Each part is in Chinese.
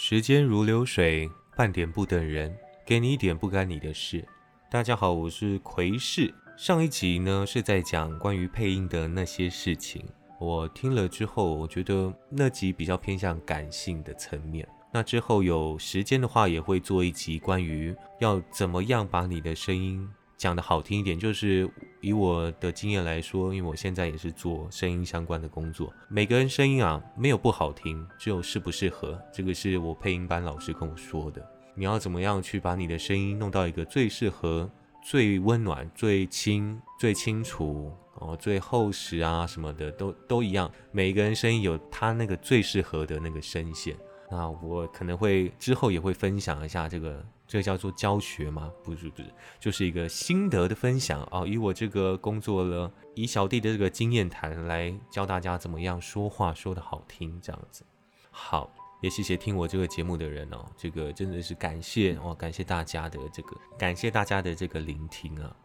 时间如流水，半点不等人，给你一点不干你的事。大家好，我是奎士。上一集呢是在讲关于配音的那些事情，我听了之后，我觉得那集比较偏向感性的层面。那之后有时间的话，也会做一集关于要怎么样把你的声音。讲的好听一点，就是以我的经验来说，因为我现在也是做声音相关的工作，每个人声音啊没有不好听，只有适不适合。这个是我配音班老师跟我说的。你要怎么样去把你的声音弄到一个最适合、最温暖、最轻、最清楚哦，最厚实啊什么的都都一样。每个人声音有他那个最适合的那个声线。那我可能会之后也会分享一下这个。这个叫做教学吗？不是不是，就是一个心得的分享啊！以我这个工作了，以小弟的这个经验谈来教大家怎么样说话说得好听，这样子。好，也谢谢听我这个节目的人哦，这个真的是感谢哦，感谢大家的这个，感谢大家的这个聆听啊！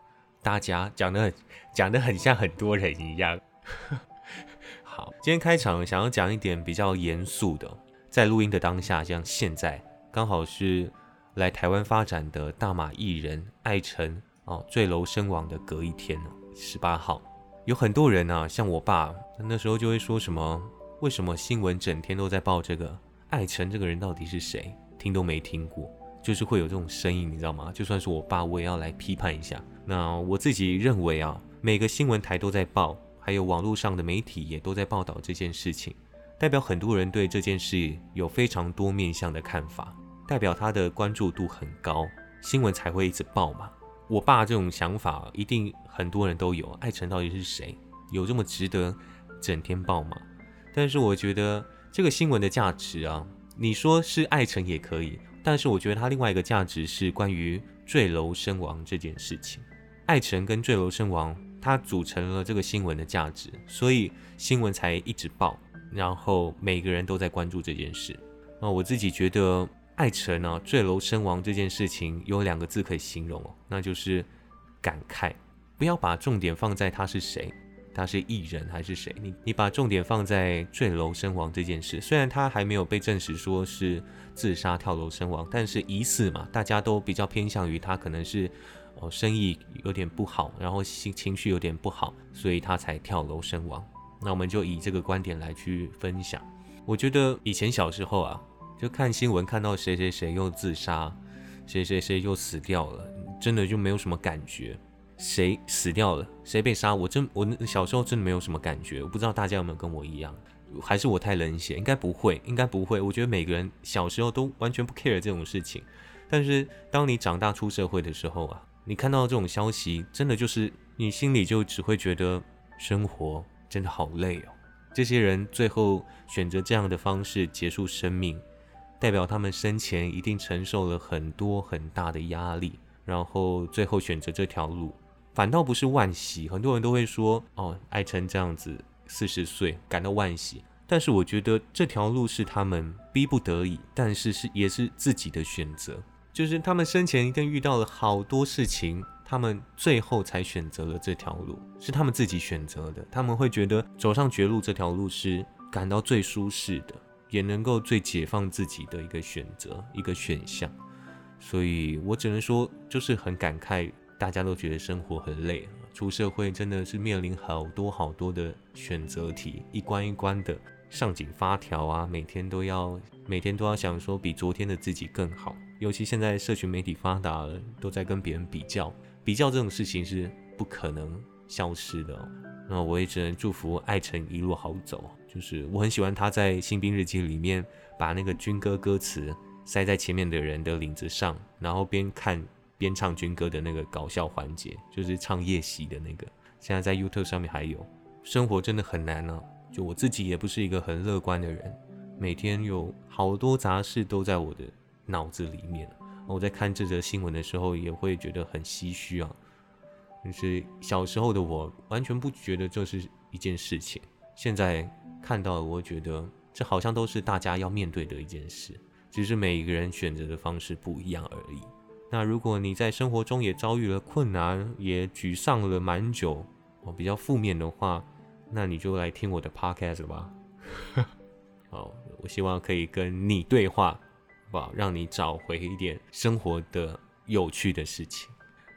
大家讲的讲的很像很多人一样。好，今天开场想要讲一点比较严肃的，在录音的当下，像现在刚好是。来台湾发展的大马艺人艾辰哦坠楼身亡的隔一天呢，十八号，有很多人啊，像我爸那时候就会说什么，为什么新闻整天都在报这个艾辰这个人到底是谁？听都没听过，就是会有这种声音，你知道吗？就算是我爸，我也要来批判一下。那我自己认为啊，每个新闻台都在报，还有网络上的媒体也都在报道这件事情，代表很多人对这件事有非常多面向的看法。代表他的关注度很高，新闻才会一直报嘛。我爸这种想法一定很多人都有。艾辰到底是谁？有这么值得整天报吗？但是我觉得这个新闻的价值啊，你说是艾辰也可以，但是我觉得它另外一个价值是关于坠楼身亡这件事情。艾辰跟坠楼身亡，它组成了这个新闻的价值，所以新闻才一直报，然后每个人都在关注这件事。那我自己觉得。艾辰呢坠楼身亡这件事情有两个字可以形容哦，那就是感慨。不要把重点放在他是谁，他是艺人还是谁，你你把重点放在坠楼身亡这件事。虽然他还没有被证实说是自杀跳楼身亡，但是疑似嘛，大家都比较偏向于他可能是哦生意有点不好，然后心情绪有点不好，所以他才跳楼身亡。那我们就以这个观点来去分享。我觉得以前小时候啊。就看新闻看到谁谁谁又自杀，谁谁谁又死掉了，真的就没有什么感觉。谁死掉了，谁被杀，我真我小时候真的没有什么感觉。我不知道大家有没有跟我一样，还是我太冷血？应该不会，应该不会。我觉得每个人小时候都完全不 care 这种事情。但是当你长大出社会的时候啊，你看到这种消息，真的就是你心里就只会觉得生活真的好累哦。这些人最后选择这样的方式结束生命。代表他们生前一定承受了很多很大的压力，然后最后选择这条路，反倒不是万喜。很多人都会说，哦，艾辰这样子四十岁感到万喜，但是我觉得这条路是他们逼不得已，但是是也是自己的选择。就是他们生前一定遇到了好多事情，他们最后才选择了这条路，是他们自己选择的。他们会觉得走上绝路这条路是感到最舒适的。也能够最解放自己的一个选择，一个选项，所以我只能说，就是很感慨，大家都觉得生活很累，出社会真的是面临好多好多的选择题，一关一关的上紧发条啊，每天都要每天都要想说比昨天的自己更好，尤其现在社群媒体发达了，都在跟别人比较，比较这种事情是不可能消失的，那我也只能祝福爱辰一路好走。就是我很喜欢他在《新兵日记》里面把那个军歌歌词塞在前面的人的领子上，然后边看边唱军歌的那个搞笑环节，就是唱夜袭的那个。现在在 YouTube 上面还有。生活真的很难啊！就我自己也不是一个很乐观的人，每天有好多杂事都在我的脑子里面。我在看这则新闻的时候，也会觉得很唏嘘啊。就是小时候的我完全不觉得这是一件事情，现在。看到，我觉得这好像都是大家要面对的一件事，只是每一个人选择的方式不一样而已。那如果你在生活中也遭遇了困难，也沮丧了蛮久，哦，比较负面的话，那你就来听我的 podcast 吧。好，我希望可以跟你对话，让你找回一点生活的有趣的事情。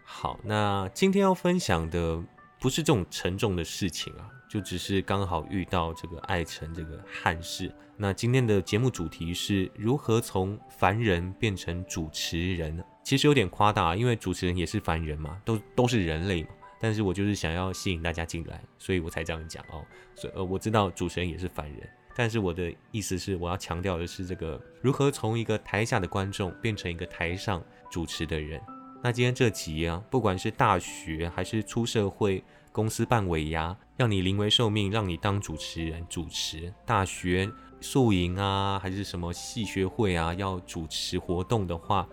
好，那今天要分享的不是这种沉重的事情啊，就只是刚好遇到这个爱成这个憾事。那今天的节目主题是如何从凡人变成主持人？其实有点夸大，因为主持人也是凡人嘛，都都是人类嘛。但是我就是想要吸引大家进来，所以我才这样讲哦。所以呃，我知道主持人也是凡人，但是我的意思是，我要强调的是这个如何从一个台下的观众变成一个台上主持的人。那今天这集啊，不管是大学还是出社会，公司办尾牙，要你临危受命，让你当主持人主持大学宿营啊，还是什么系学会啊，要主持活动的话，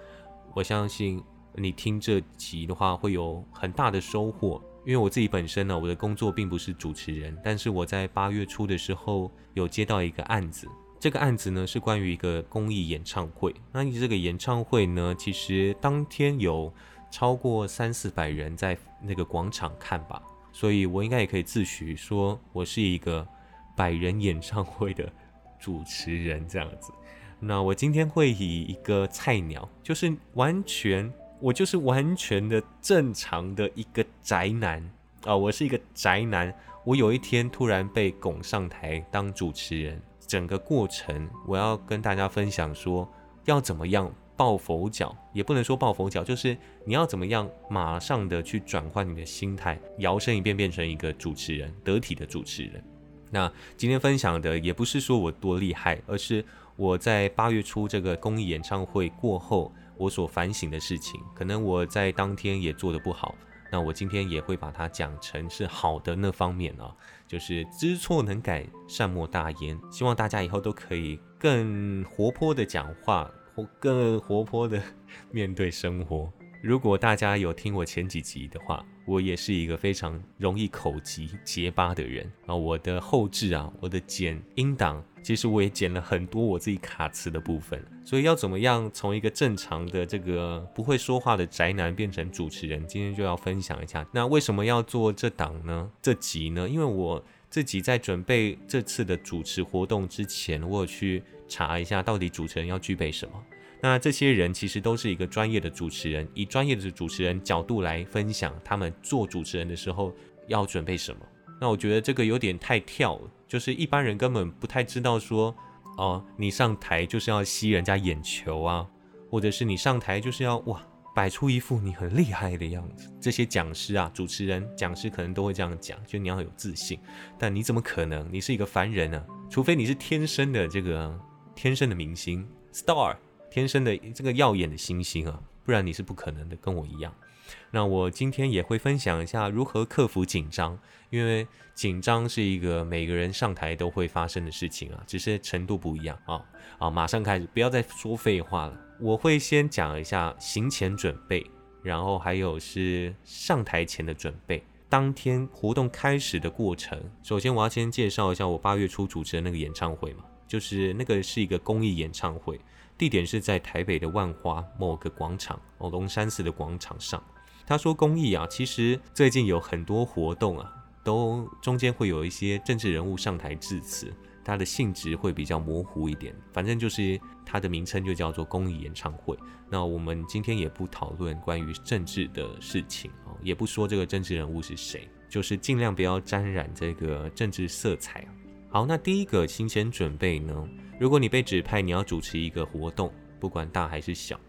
我相信你听这集的话会有很大的收获。因为我自己本身呢，我的工作并不是主持人，但是我在八月初的时候有接到一个案子。这个案子呢是关于一个公益演唱会。那你这个演唱会呢，其实当天有超过三四百人在那个广场看吧，所以我应该也可以自诩说我是一个百人演唱会的主持人这样子。那我今天会以一个菜鸟，就是完全我就是完全的正常的一个宅男啊，我是一个宅男。我有一天突然被拱上台当主持人。整个过程，我要跟大家分享说，要怎么样抱佛脚，也不能说抱佛脚，就是你要怎么样马上的去转换你的心态，摇身一变变成一个主持人，得体的主持人。那今天分享的也不是说我多厉害，而是我在八月初这个公益演唱会过后，我所反省的事情，可能我在当天也做的不好。那我今天也会把它讲成是好的那方面啊，就是知错能改，善莫大焉。希望大家以后都可以更活泼的讲话，或更活泼的 面对生活。如果大家有听我前几集的话，我也是一个非常容易口急结巴的人啊。我的后置啊，我的剪音档，其实我也剪了很多我自己卡词的部分。所以要怎么样从一个正常的这个不会说话的宅男变成主持人？今天就要分享一下。那为什么要做这档呢？这集呢？因为我自己在准备这次的主持活动之前，我有去查一下到底主持人要具备什么。那这些人其实都是一个专业的主持人，以专业的主持人角度来分享他们做主持人的时候要准备什么。那我觉得这个有点太跳了，就是一般人根本不太知道说，哦，你上台就是要吸人家眼球啊，或者是你上台就是要哇摆出一副你很厉害的样子。这些讲师啊，主持人、讲师可能都会这样讲，就你要有自信。但你怎么可能？你是一个凡人呢？除非你是天生的这个天生的明星 star。天生的这个耀眼的星星啊，不然你是不可能的，跟我一样。那我今天也会分享一下如何克服紧张，因为紧张是一个每个人上台都会发生的事情啊，只是程度不一样啊。好，马上开始，不要再说废话了。我会先讲一下行前准备，然后还有是上台前的准备，当天活动开始的过程。首先，我要先介绍一下我八月初主持的那个演唱会嘛，就是那个是一个公益演唱会。地点是在台北的万华某个广场哦，龙山寺的广场上。他说公益啊，其实最近有很多活动啊，都中间会有一些政治人物上台致辞，它的性质会比较模糊一点。反正就是它的名称就叫做公益演唱会。那我们今天也不讨论关于政治的事情哦，也不说这个政治人物是谁，就是尽量不要沾染这个政治色彩。好，那第一个新鲜准备呢？如果你被指派你要主持一个活动，不管大还是小，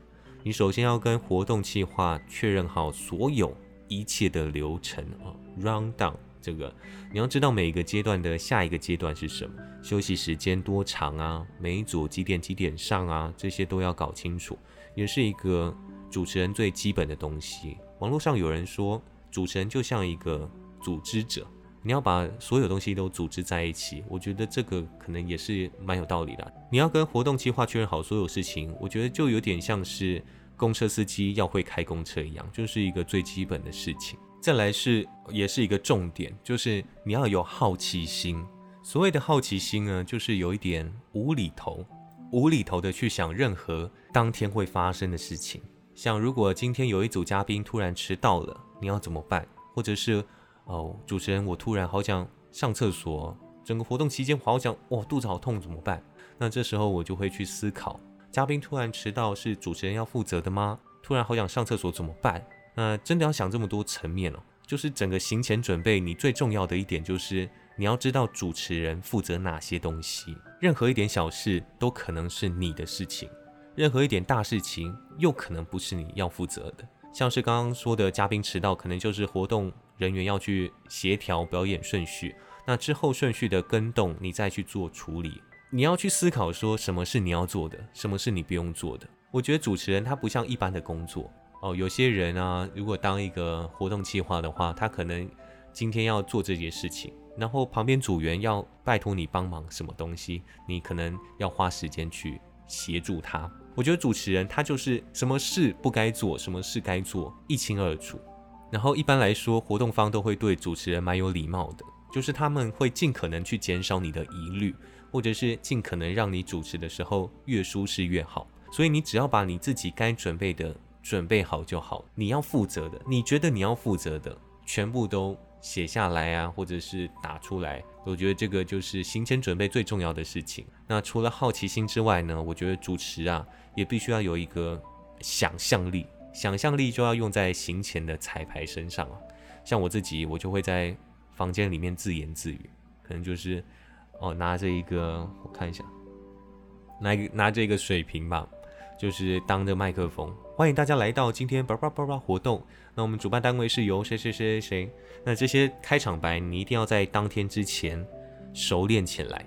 你首先要跟活动计划确认好所有一切的流程啊，round down 这个你要知道每一个阶段的下一个阶段是什么，休息时间多长啊，每一组几点几点上啊，这些都要搞清楚，也是一个主持人最基本的东西。网络上有人说，主持人就像一个组织者。你要把所有东西都组织在一起，我觉得这个可能也是蛮有道理的。你要跟活动计划确认好所有事情，我觉得就有点像是公车司机要会开公车一样，就是一个最基本的事情。再来是也是一个重点，就是你要有好奇心。所谓的好奇心呢，就是有一点无厘头、无厘头的去想任何当天会发生的事情。像如果今天有一组嘉宾突然迟到了，你要怎么办？或者是？哦，主持人，我突然好想上厕所，整个活动期间好想，哇，肚子好痛，怎么办？那这时候我就会去思考，嘉宾突然迟到是主持人要负责的吗？突然好想上厕所怎么办？那真的要想这么多层面哦。就是整个行前准备，你最重要的一点就是你要知道主持人负责哪些东西。任何一点小事都可能是你的事情，任何一点大事情又可能不是你要负责的。像是刚刚说的嘉宾迟到，可能就是活动人员要去协调表演顺序，那之后顺序的跟动你再去做处理。你要去思考说什么是你要做的，什么是你不用做的。我觉得主持人他不像一般的工作。哦，有些人啊，如果当一个活动计划的话，他可能今天要做这件事情，然后旁边组员要拜托你帮忙什么东西，你可能要花时间去协助他。我觉得主持人他就是什么事不该做，什么事该做，一清二楚。然后一般来说，活动方都会对主持人蛮有礼貌的，就是他们会尽可能去减少你的疑虑，或者是尽可能让你主持的时候越舒适越好。所以你只要把你自己该准备的。准备好就好，你要负责的，你觉得你要负责的，全部都写下来啊，或者是打出来。我觉得这个就是行前准备最重要的事情。那除了好奇心之外呢，我觉得主持啊，也必须要有一个想象力，想象力就要用在行前的彩排身上啊。像我自己，我就会在房间里面自言自语，可能就是哦，拿着一个，我看一下，拿拿着一个水瓶吧。就是当着麦克风，欢迎大家来到今天叭叭叭叭活动。那我们主办单位是由谁谁谁谁谁。那这些开场白你一定要在当天之前熟练起来，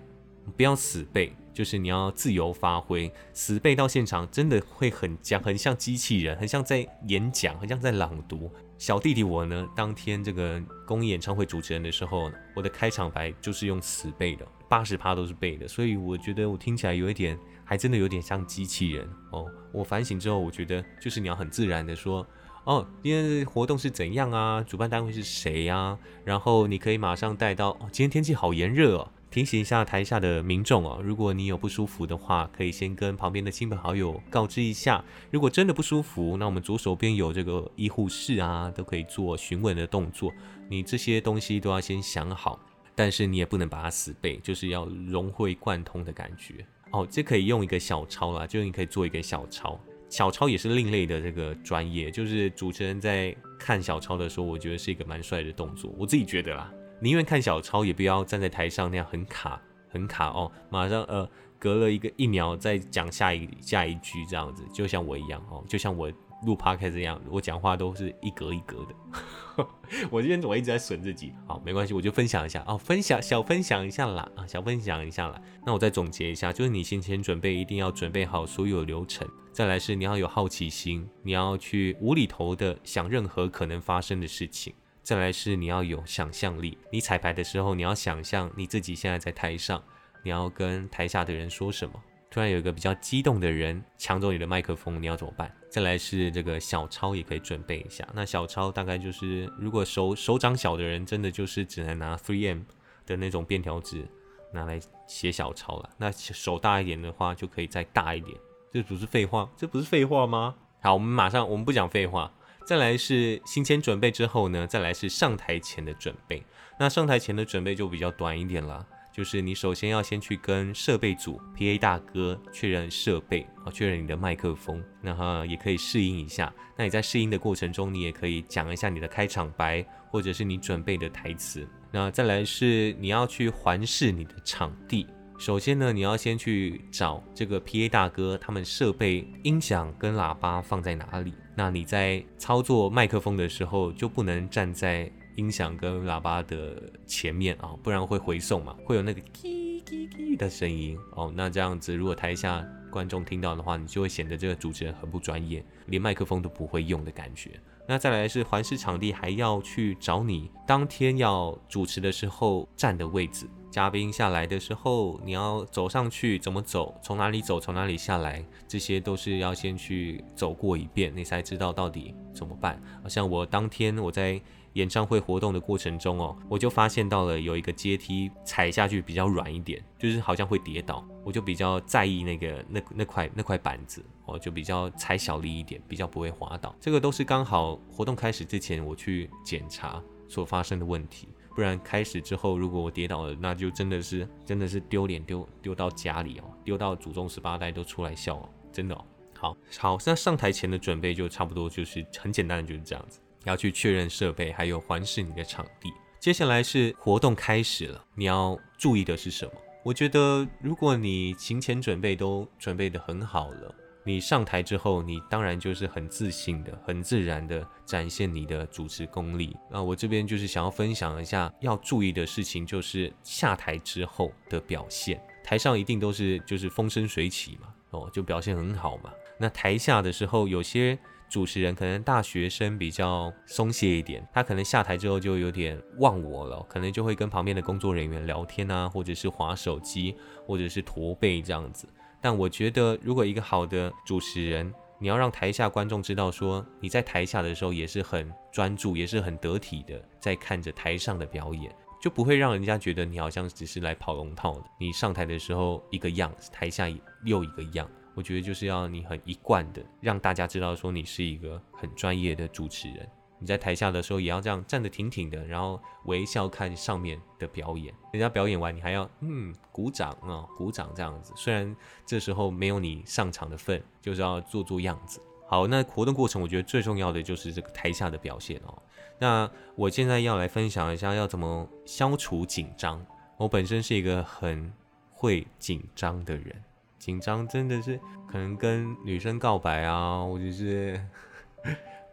不要死背，就是你要自由发挥。死背到现场真的会很僵，很像机器人，很像在演讲，很像在朗读。小弟弟我呢，当天这个公益演唱会主持人的时候，我的开场白就是用死背的，八十趴都是背的，所以我觉得我听起来有一点。还真的有点像机器人哦。我反省之后，我觉得就是你要很自然的说，哦，今天的活动是怎样啊？主办单位是谁呀？然后你可以马上带到，哦，今天天气好炎热哦。提醒一下台下的民众哦，如果你有不舒服的话，可以先跟旁边的亲朋好友告知一下。如果真的不舒服，那我们左手边有这个医护室啊，都可以做询问的动作。你这些东西都要先想好，但是你也不能把它死背，就是要融会贯通的感觉。哦，这可以用一个小抄啦，就你可以做一个小抄。小抄也是另类的这个专业，就是主持人在看小抄的时候，我觉得是一个蛮帅的动作。我自己觉得啦，宁愿看小抄，也不要站在台上那样很卡很卡哦。马上呃，隔了一个一秒再讲下一下一句这样子，就像我一样哦，就像我。录 podcast 这样，我讲话都是一格一格的。我今天怎么一直在损自己？好，没关系，我就分享一下哦，分享小分享一下啦啊，小分享一下啦。那我再总结一下，就是你先前准备一定要准备好所有流程，再来是你要有好奇心，你要去无厘头的想任何可能发生的事情，再来是你要有想象力，你彩排的时候你要想象你自己现在在台上，你要跟台下的人说什么。突然有一个比较激动的人抢走你的麦克风，你要怎么办？再来是这个小抄也可以准备一下。那小抄大概就是，如果手手掌小的人，真的就是只能拿 3M 的那种便条纸拿来写小抄了。那手大一点的话，就可以再大一点。这不是废话，这不是废话吗？好，我们马上，我们不讲废话。再来是行前准备之后呢，再来是上台前的准备。那上台前的准备就比较短一点了。就是你首先要先去跟设备组 P A 大哥确认设备啊，确认你的麦克风，然后也可以试音一下。那你在试音的过程中，你也可以讲一下你的开场白，或者是你准备的台词。那再来是你要去环视你的场地。首先呢，你要先去找这个 P A 大哥，他们设备音响跟喇叭放在哪里。那你在操作麦克风的时候，就不能站在。音响跟喇叭的前面啊，不然会回送嘛，会有那个叽叽叽的声音哦。那这样子，如果台下观众听到的话，你就会显得这个主持人很不专业，连麦克风都不会用的感觉。那再来是环视场地，还要去找你当天要主持的时候站的位置。嘉宾下来的时候，你要走上去怎么走，从哪里走，从哪里下来，这些都是要先去走过一遍，你才知道到底怎么办。好像我当天我在。演唱会活动的过程中哦，我就发现到了有一个阶梯踩下去比较软一点，就是好像会跌倒，我就比较在意那个那那块那块板子哦，就比较踩小力一点，比较不会滑倒。这个都是刚好活动开始之前我去检查所发生的问题，不然开始之后如果我跌倒了，那就真的是真的是丢脸丢丢到家里哦，丢到祖宗十八代都出来笑哦。真的哦。好好，那上台前的准备就差不多就是很简单的，就是这样子，要去确认设备，还有环视你的场地。接下来是活动开始了，你要注意的是什么？我觉得如果你行前准备都准备的很好了。你上台之后，你当然就是很自信的、很自然的展现你的主持功力。那我这边就是想要分享一下要注意的事情，就是下台之后的表现。台上一定都是就是风生水起嘛，哦，就表现很好嘛。那台下的时候，有些主持人可能大学生比较松懈一点，他可能下台之后就有点忘我了，可能就会跟旁边的工作人员聊天啊，或者是划手机，或者是驼背这样子。但我觉得，如果一个好的主持人，你要让台下观众知道，说你在台下的时候也是很专注，也是很得体的，在看着台上的表演，就不会让人家觉得你好像只是来跑龙套的。你上台的时候一个样，台下又一个样。我觉得就是要你很一贯的，让大家知道说你是一个很专业的主持人。你在台下的时候也要这样站得挺挺的，然后微笑看上面的表演。人家表演完，你还要嗯鼓掌啊，鼓掌这样子。虽然这时候没有你上场的份，就是要做做样子。好，那活动过程我觉得最重要的就是这个台下的表现哦。那我现在要来分享一下要怎么消除紧张。我本身是一个很会紧张的人，紧张真的是可能跟女生告白啊，或者是。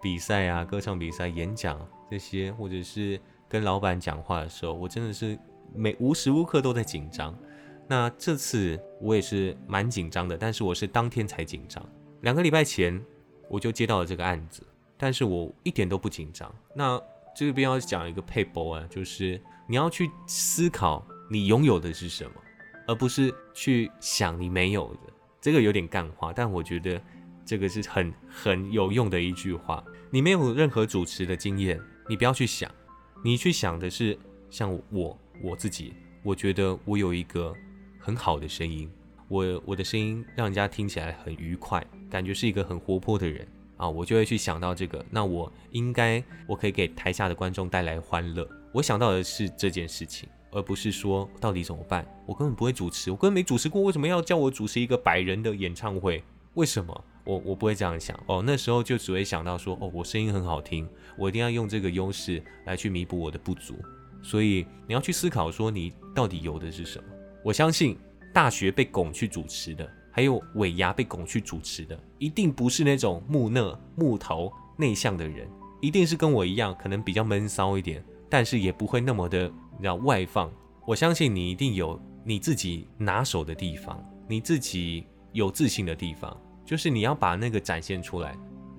比赛啊，歌唱比赛、演讲这些，或者是跟老板讲话的时候，我真的是每无时无刻都在紧张。那这次我也是蛮紧张的，但是我是当天才紧张。两个礼拜前我就接到了这个案子，但是我一点都不紧张。那这边要讲一个配博啊，就是你要去思考你拥有的是什么，而不是去想你没有的。这个有点干话，但我觉得这个是很很有用的一句话。你没有任何主持的经验，你不要去想，你去想的是像我我自己，我觉得我有一个很好的声音，我我的声音让人家听起来很愉快，感觉是一个很活泼的人。啊，我就会去想到这个，那我应该我可以给台下的观众带来欢乐，我想到的是这件事情，而不是说到底怎么办，我根本不会主持，我根本没主持过，为什么要叫我主持一个百人的演唱会？为什么？我我不会这样想哦，那时候就只会想到说，哦，我声音很好听，我一定要用这个优势来去弥补我的不足。所以你要去思考说，你到底有的是什么？我相信大学被拱去主持的，还有尾牙被拱去主持的，一定不是那种木讷、木头、内向的人，一定是跟我一样，可能比较闷骚一点，但是也不会那么的叫外放。我相信你一定有你自己拿手的地方，你自己有自信的地方。就是你要把那个展现出来，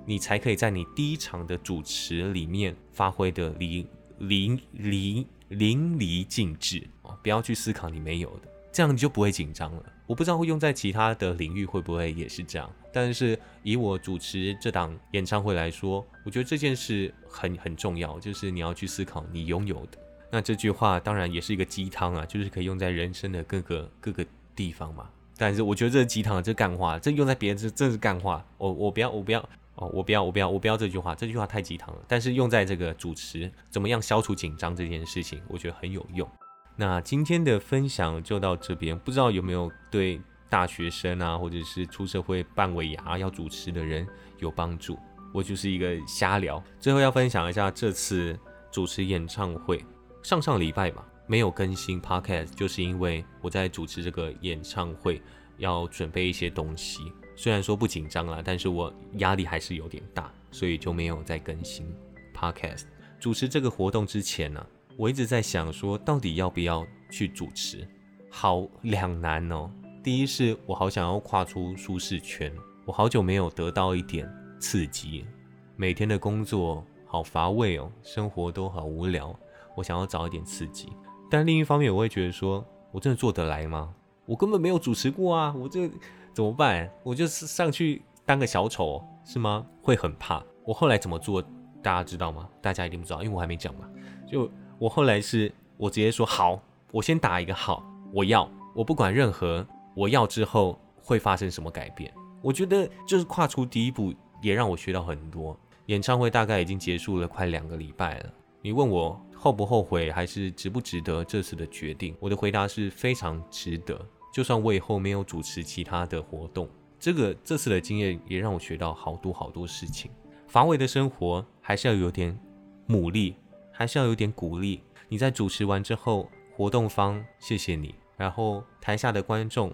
你才可以在你第一场的主持里面发挥的淋淋淋淋漓尽致哦！不要去思考你没有的，这样你就不会紧张了。我不知道会用在其他的领域会不会也是这样，但是以我主持这档演唱会来说，我觉得这件事很很重要，就是你要去思考你拥有的。那这句话当然也是一个鸡汤啊，就是可以用在人生的各个各个地方嘛。但是我觉得这是鸡汤，这干话，这用在别人这这是干话。我我不要，我不要哦，我不要，我不要，我不要这句话，这句话太鸡汤了。但是用在这个主持怎么样消除紧张这件事情，我觉得很有用。那今天的分享就到这边，不知道有没有对大学生啊，或者是出社会办尾牙要主持的人有帮助？我就是一个瞎聊。最后要分享一下这次主持演唱会，上上礼拜吧。没有更新 podcast，就是因为我在主持这个演唱会，要准备一些东西。虽然说不紧张啦，但是我压力还是有点大，所以就没有再更新 podcast。主持这个活动之前呢，我一直在想说，到底要不要去主持？好两难哦。第一是我好想要跨出舒适圈，我好久没有得到一点刺激，每天的工作好乏味哦，生活都好无聊，我想要找一点刺激。但另一方面，我会觉得说，我真的做得来吗？我根本没有主持过啊，我这怎么办？我就是上去当个小丑是吗？会很怕。我后来怎么做，大家知道吗？大家一定不知道，因为我还没讲嘛。就我后来是，我直接说好，我先打一个号，我要，我不管任何，我要之后会发生什么改变。我觉得就是跨出第一步，也让我学到很多。演唱会大概已经结束了快两个礼拜了，你问我。后不后悔，还是值不值得这次的决定？我的回答是非常值得。就算我以后没有主持其他的活动，这个这次的经验也让我学到好多好多事情。乏味的生活还是要有点努力，还是要有点鼓励。你在主持完之后，活动方谢谢你，然后台下的观众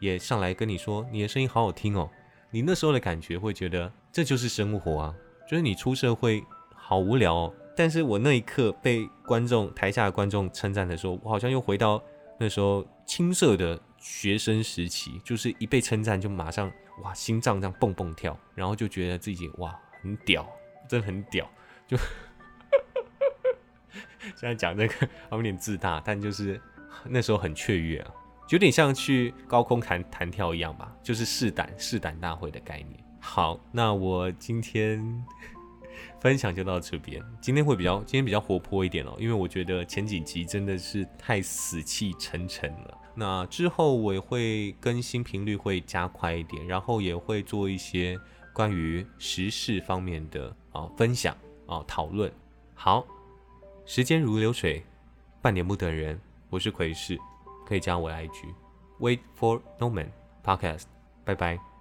也上来跟你说你的声音好好听哦。你那时候的感觉会觉得这就是生活啊，就是你出社会好无聊哦。但是我那一刻被观众台下的观众称赞的时候，我好像又回到那时候青涩的学生时期，就是一被称赞就马上哇心脏这样蹦蹦跳，然后就觉得自己哇很屌，真的很屌。就 现在讲这个有点自大，但就是那时候很雀跃啊，有点像去高空弹弹跳一样吧，就是试胆试胆大会的概念。好，那我今天。分享就到这边，今天会比较今天比较活泼一点哦，因为我觉得前几集真的是太死气沉沉了。那之后我也会更新频率会加快一点，然后也会做一些关于时事方面的啊分享啊讨论。好，时间如流水，半点不等人，我是奎士，可以加我 IG，Wait for No Man Podcast，拜拜。